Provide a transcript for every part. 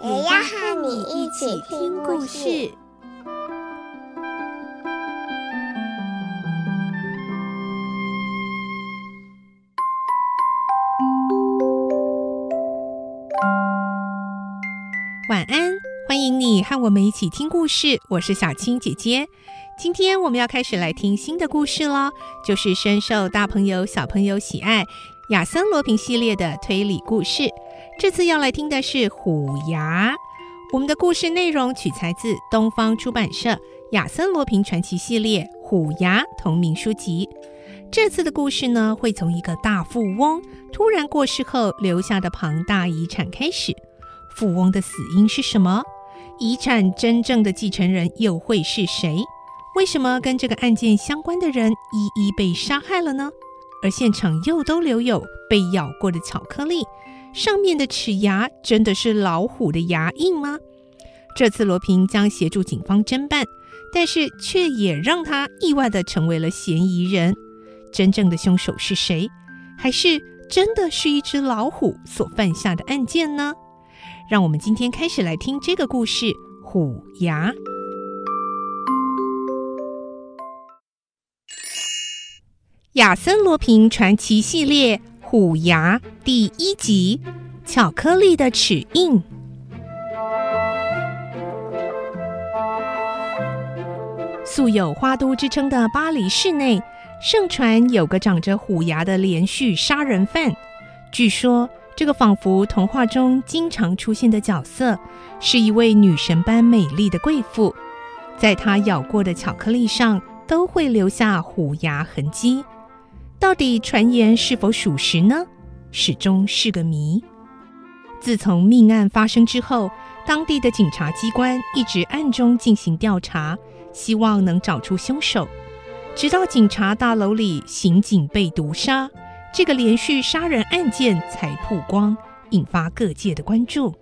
也要和你一起听故事。晚安，欢迎你和我们一起听故事。我是小青姐姐。今天我们要开始来听新的故事了，就是深受大朋友小朋友喜爱亚森罗平系列的推理故事。这次要来听的是《虎牙》。我们的故事内容取材自东方出版社《亚森罗平传奇》系列《虎牙》同名书籍。这次的故事呢，会从一个大富翁突然过世后留下的庞大遗产开始。富翁的死因是什么？遗产真正的继承人又会是谁？为什么跟这个案件相关的人一一被杀害了呢？而现场又都留有被咬过的巧克力，上面的齿牙真的是老虎的牙印吗？这次罗平将协助警方侦办，但是却也让他意外地成为了嫌疑人。真正的凶手是谁？还是真的是一只老虎所犯下的案件呢？让我们今天开始来听这个故事《虎牙》。亚森罗平传奇系列《虎牙》第一集：巧克力的齿印。素有花都之称的巴黎市内，盛传有个长着虎牙的连续杀人犯。据说，这个仿佛童话中经常出现的角色，是一位女神般美丽的贵妇，在她咬过的巧克力上都会留下虎牙痕迹。到底传言是否属实呢？始终是个谜。自从命案发生之后，当地的警察机关一直暗中进行调查，希望能找出凶手。直到警察大楼里刑警被毒杀，这个连续杀人案件才曝光，引发各界的关注。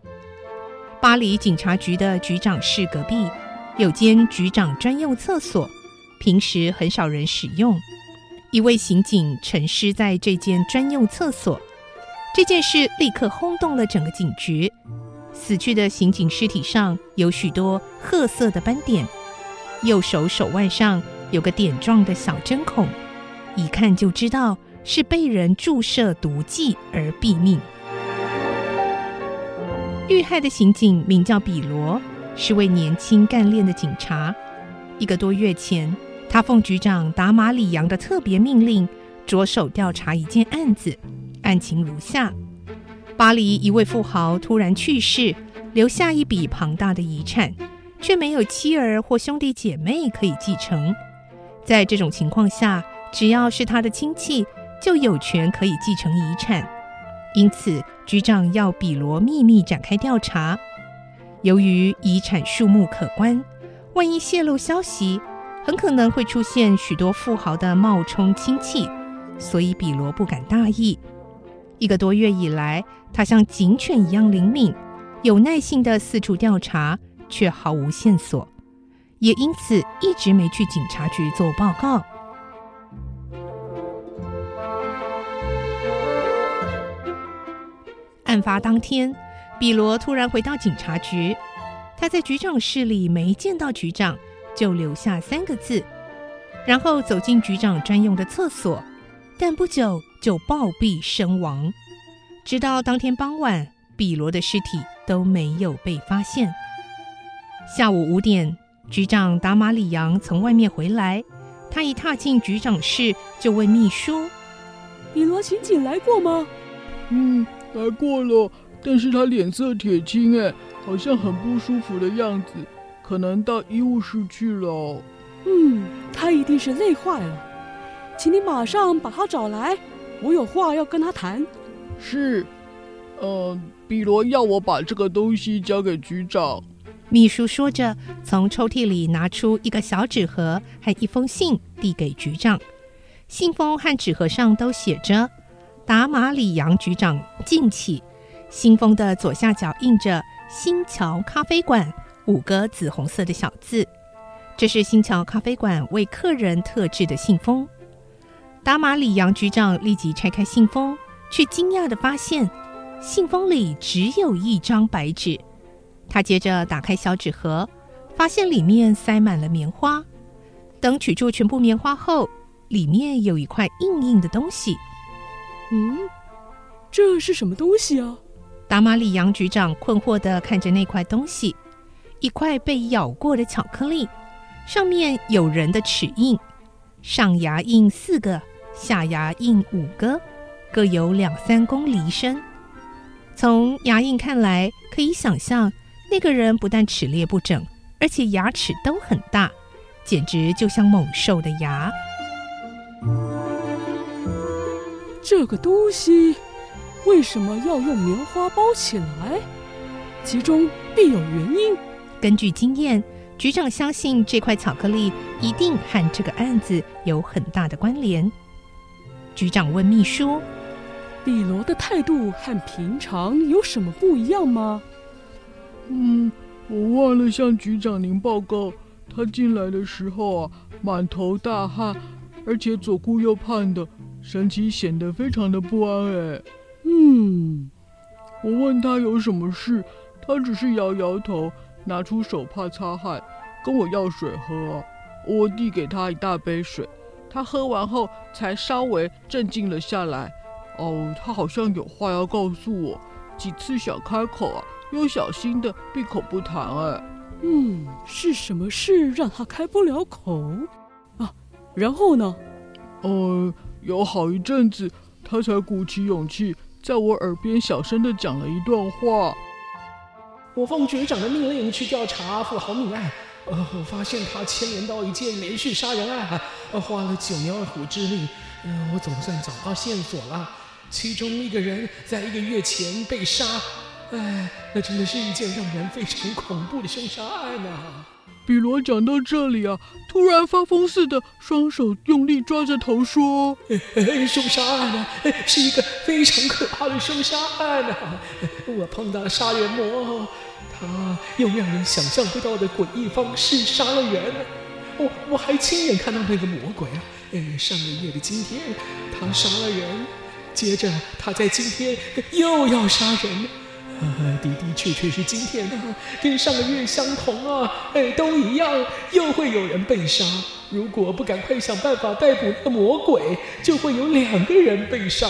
巴黎警察局的局长室隔壁有间局长专用厕所，平时很少人使用。一位刑警沉尸在这间专用厕所，这件事立刻轰动了整个警局。死去的刑警尸体上有许多褐色的斑点，右手手腕上有个点状的小针孔，一看就知道是被人注射毒剂而毙命。遇害的刑警名叫比罗，是位年轻干练的警察。一个多月前，他奉局长达马里扬的特别命令，着手调查一件案子。案情如下：巴黎一位富豪突然去世，留下一笔庞大的遗产，却没有妻儿或兄弟姐妹可以继承。在这种情况下，只要是他的亲戚，就有权可以继承遗产。因此，局长要比罗秘密展开调查。由于遗产数目可观，万一泄露消息，很可能会出现许多富豪的冒充亲戚，所以比罗不敢大意。一个多月以来，他像警犬一样灵敏，有耐性地四处调查，却毫无线索，也因此一直没去警察局做报告。案发当天，比罗突然回到警察局，他在局长室里没见到局长。就留下三个字，然后走进局长专用的厕所，但不久就暴毙身亡。直到当天傍晚，比罗的尸体都没有被发现。下午五点，局长达马里扬从外面回来，他一踏进局长室，就问秘书：“比罗刑警来过吗？”“嗯，来过了，但是他脸色铁青，哎，好像很不舒服的样子。”可能到医务室去了。嗯，他一定是累坏了，请你马上把他找来，我有话要跟他谈。是，呃，比罗要我把这个东西交给局长。秘书说着，从抽屉里拿出一个小纸盒和一封信，递给局长。信封和纸盒上都写着“达马里扬局长敬启”。信封的左下角印着“新桥咖啡馆”五个紫红色的小字，这是新桥咖啡馆为客人特制的信封。达马里扬局长立即拆开信封，却惊讶地发现，信封里只有一张白纸。他接着打开小纸盒，发现里面塞满了棉花。等取出全部棉花后，里面有一块硬硬的东西。嗯，这是什么东西啊？达马里扬局长困惑地看着那块东西，一块被咬过的巧克力，上面有人的齿印，上牙印四个，下牙印五个，各有两三公厘深。从牙印看来，可以想象。那个人不但齿列不整，而且牙齿都很大，简直就像猛兽的牙。这个东西为什么要用棉花包起来？其中必有原因。根据经验，局长相信这块巧克力一定和这个案子有很大的关联。局长问秘书：“比罗的态度和平常有什么不一样吗？”嗯，我忘了向局长您报告，他进来的时候啊，满头大汗，而且左顾右盼的，神情显得非常的不安。哎，嗯，我问他有什么事，他只是摇摇头，拿出手帕擦汗，跟我要水喝。我递给他一大杯水，他喝完后才稍微镇静了下来。哦，他好像有话要告诉我，几次想开口啊。又小心的闭口不谈，哎，嗯，是什么事让他开不了口啊？然后呢？呃，有好一阵子，他才鼓起勇气，在我耳边小声的讲了一段话。我奉局长的命令去调查富豪命案，呃，我发现他牵连到一件连续杀人案，呃，花了九牛二虎之力，嗯，我总算找到线索了。其中一个人在一个月前被杀。哎，那真的是一件让人非常恐怖的凶杀案呐、比罗讲到这里啊，突然发疯似的，双手用力抓着头说：“凶杀案啊，是一个非常可怕的凶杀案啊！我碰到了杀人魔，他用让人想象不到的诡异方式杀了人。我我还亲眼看到那个魔鬼啊，上个月的今天他杀了人，接着他在今天又要杀人。”的的确确是今天啊，跟上个月相同啊，哎，都一样，又会有人被杀。如果不赶快想办法逮捕那个魔鬼，就会有两个人被杀，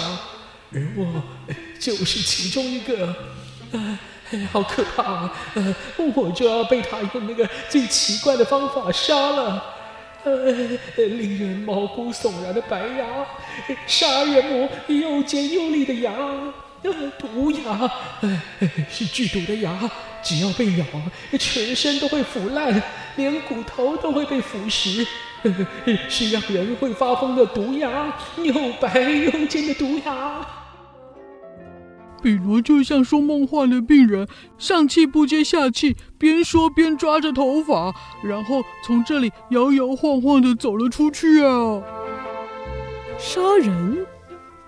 而我就是其中一个。啊，好可怕啊！我就要被他用那个最奇怪的方法杀了。呃，令人毛骨悚然的白牙，杀人魔又尖又利的牙。毒牙，是剧毒的牙，只要被咬，全身都会腐烂，连骨头都会被腐蚀，是让人会发疯的毒牙，又白又尖的毒牙。比罗就像说梦话的病人，上气不接下气，边说边抓着头发，然后从这里摇摇晃晃的走了出去啊！杀人。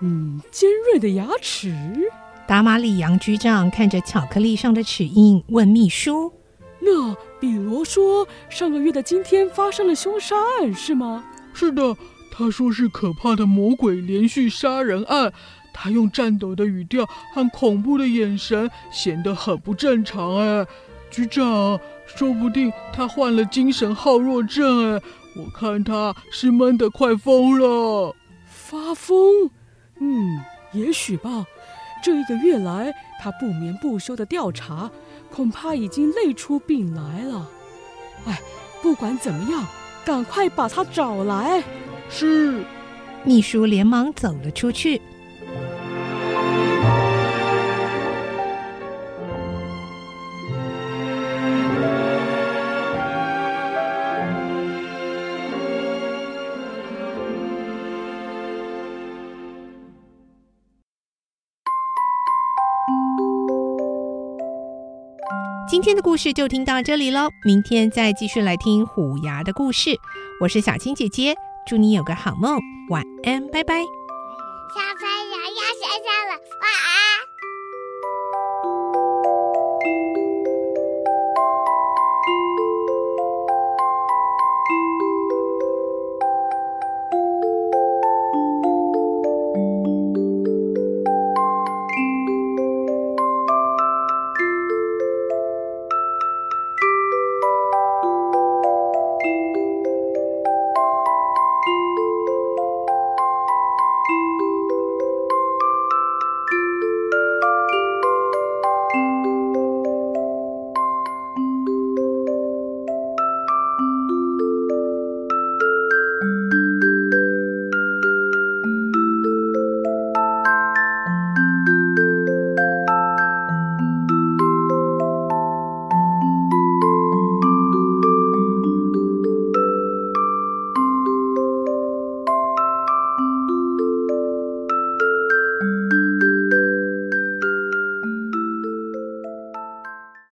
嗯，尖锐的牙齿。达马里扬局长看着巧克力上的齿印，问秘书：“那比罗说，上个月的今天发生了凶杀案，是吗？”“是的，他说是可怕的魔鬼连续杀人案。他用颤抖的语调和恐怖的眼神，显得很不正常。哎，局长，说不定他患了精神耗弱症。哎，我看他是闷得快疯了，发疯。”嗯，也许吧。这一个月来，他不眠不休的调查，恐怕已经累出病来了。哎，不管怎么样，赶快把他找来。是。秘书连忙走了出去。今天的故事就听到这里喽，明天再继续来听虎牙的故事。我是小青姐姐，祝你有个好梦，晚安，拜拜。小朋友要睡觉了，晚安。